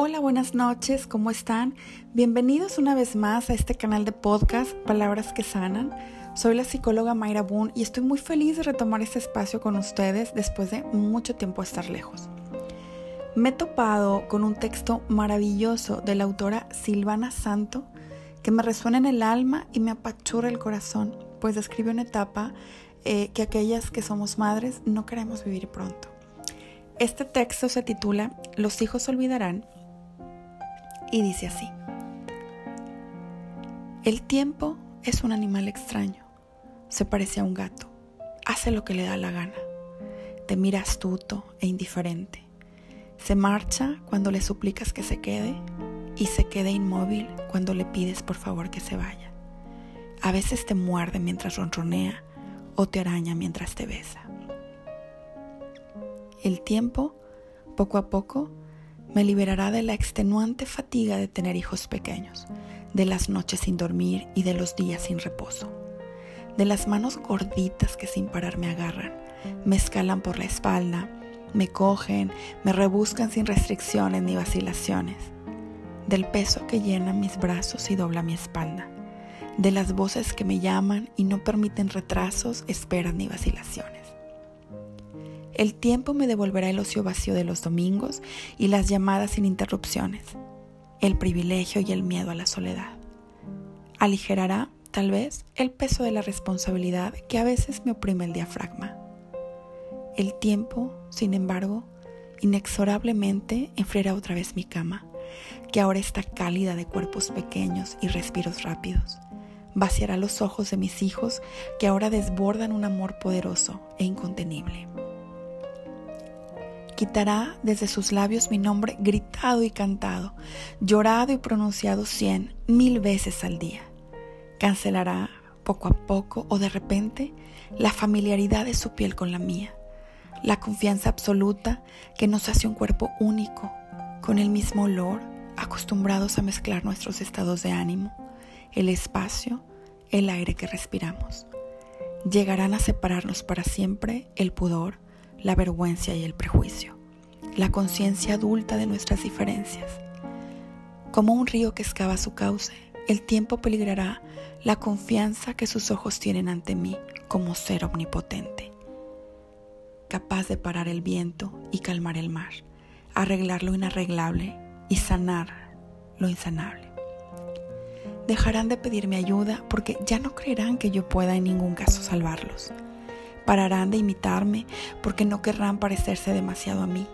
Hola, buenas noches, ¿cómo están? Bienvenidos una vez más a este canal de podcast Palabras que Sanan. Soy la psicóloga Mayra Boone y estoy muy feliz de retomar este espacio con ustedes después de mucho tiempo estar lejos. Me he topado con un texto maravilloso de la autora Silvana Santo que me resuena en el alma y me apachura el corazón, pues describe una etapa eh, que aquellas que somos madres no queremos vivir pronto. Este texto se titula Los hijos olvidarán y dice así. El tiempo es un animal extraño. Se parece a un gato. Hace lo que le da la gana. Te mira astuto e indiferente. Se marcha cuando le suplicas que se quede y se queda inmóvil cuando le pides por favor que se vaya. A veces te muerde mientras ronronea o te araña mientras te besa. El tiempo, poco a poco, me liberará de la extenuante fatiga de tener hijos pequeños, de las noches sin dormir y de los días sin reposo, de las manos gorditas que sin parar me agarran, me escalan por la espalda, me cogen, me rebuscan sin restricciones ni vacilaciones, del peso que llena mis brazos y dobla mi espalda, de las voces que me llaman y no permiten retrasos, esperas ni vacilaciones el tiempo me devolverá el ocio vacío de los domingos y las llamadas sin interrupciones, el privilegio y el miedo a la soledad. Aligerará, tal vez, el peso de la responsabilidad que a veces me oprime el diafragma. El tiempo, sin embargo, inexorablemente enfriará otra vez mi cama, que ahora está cálida de cuerpos pequeños y respiros rápidos. Vaciará los ojos de mis hijos que ahora desbordan un amor poderoso e incontenible quitará desde sus labios mi nombre gritado y cantado, llorado y pronunciado cien, mil veces al día. Cancelará poco a poco o de repente la familiaridad de su piel con la mía, la confianza absoluta que nos hace un cuerpo único, con el mismo olor, acostumbrados a mezclar nuestros estados de ánimo, el espacio, el aire que respiramos. Llegarán a separarnos para siempre el pudor, la vergüenza y el prejuicio, la conciencia adulta de nuestras diferencias. Como un río que excava su cauce, el tiempo peligrará la confianza que sus ojos tienen ante mí como ser omnipotente, capaz de parar el viento y calmar el mar, arreglar lo inarreglable y sanar lo insanable. Dejarán de pedirme ayuda porque ya no creerán que yo pueda en ningún caso salvarlos Pararán de imitarme porque no querrán parecerse demasiado a mí.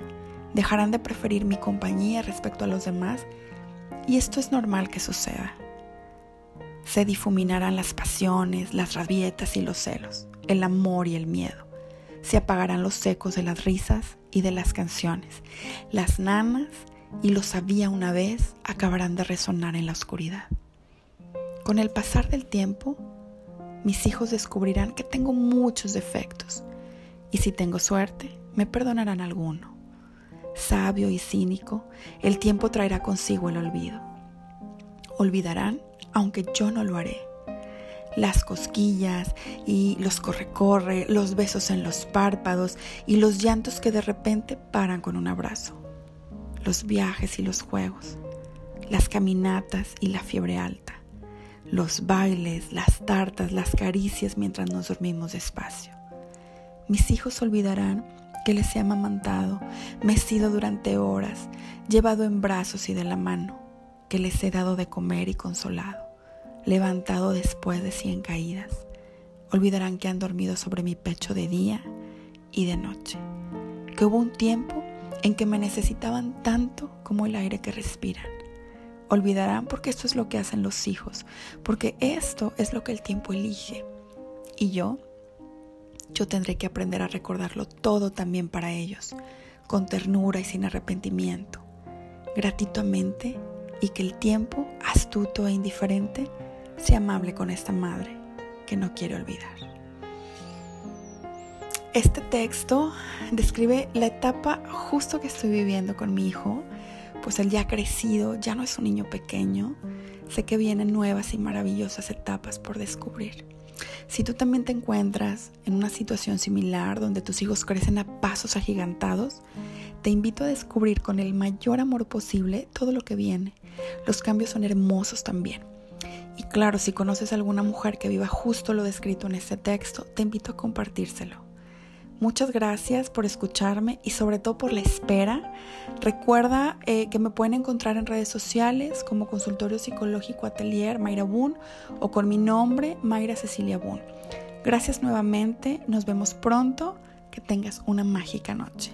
Dejarán de preferir mi compañía respecto a los demás y esto es normal que suceda. Se difuminarán las pasiones, las rabietas y los celos, el amor y el miedo. Se apagarán los ecos de las risas y de las canciones. Las nanas y lo sabía una vez acabarán de resonar en la oscuridad. Con el pasar del tiempo, mis hijos descubrirán que tengo muchos defectos y si tengo suerte, me perdonarán alguno. Sabio y cínico, el tiempo traerá consigo el olvido. Olvidarán, aunque yo no lo haré. Las cosquillas y los corre-corre, los besos en los párpados y los llantos que de repente paran con un abrazo. Los viajes y los juegos, las caminatas y la fiebre alta los bailes, las tartas, las caricias mientras nos dormimos despacio. Mis hijos olvidarán que les he amamantado, mecido durante horas, llevado en brazos y de la mano, que les he dado de comer y consolado, levantado después de cien caídas. Olvidarán que han dormido sobre mi pecho de día y de noche, que hubo un tiempo en que me necesitaban tanto como el aire que respiran olvidarán porque esto es lo que hacen los hijos, porque esto es lo que el tiempo elige. Y yo, yo tendré que aprender a recordarlo todo también para ellos, con ternura y sin arrepentimiento, gratuitamente y que el tiempo, astuto e indiferente, sea amable con esta madre que no quiere olvidar. Este texto describe la etapa justo que estoy viviendo con mi hijo pues él ya ha crecido, ya no es un niño pequeño. Sé que vienen nuevas y maravillosas etapas por descubrir. Si tú también te encuentras en una situación similar donde tus hijos crecen a pasos agigantados, te invito a descubrir con el mayor amor posible todo lo que viene. Los cambios son hermosos también. Y claro, si conoces a alguna mujer que viva justo lo descrito en este texto, te invito a compartírselo. Muchas gracias por escucharme y sobre todo por la espera. Recuerda eh, que me pueden encontrar en redes sociales como Consultorio Psicológico Atelier Mayra Boone o con mi nombre Mayra Cecilia Boone. Gracias nuevamente, nos vemos pronto, que tengas una mágica noche.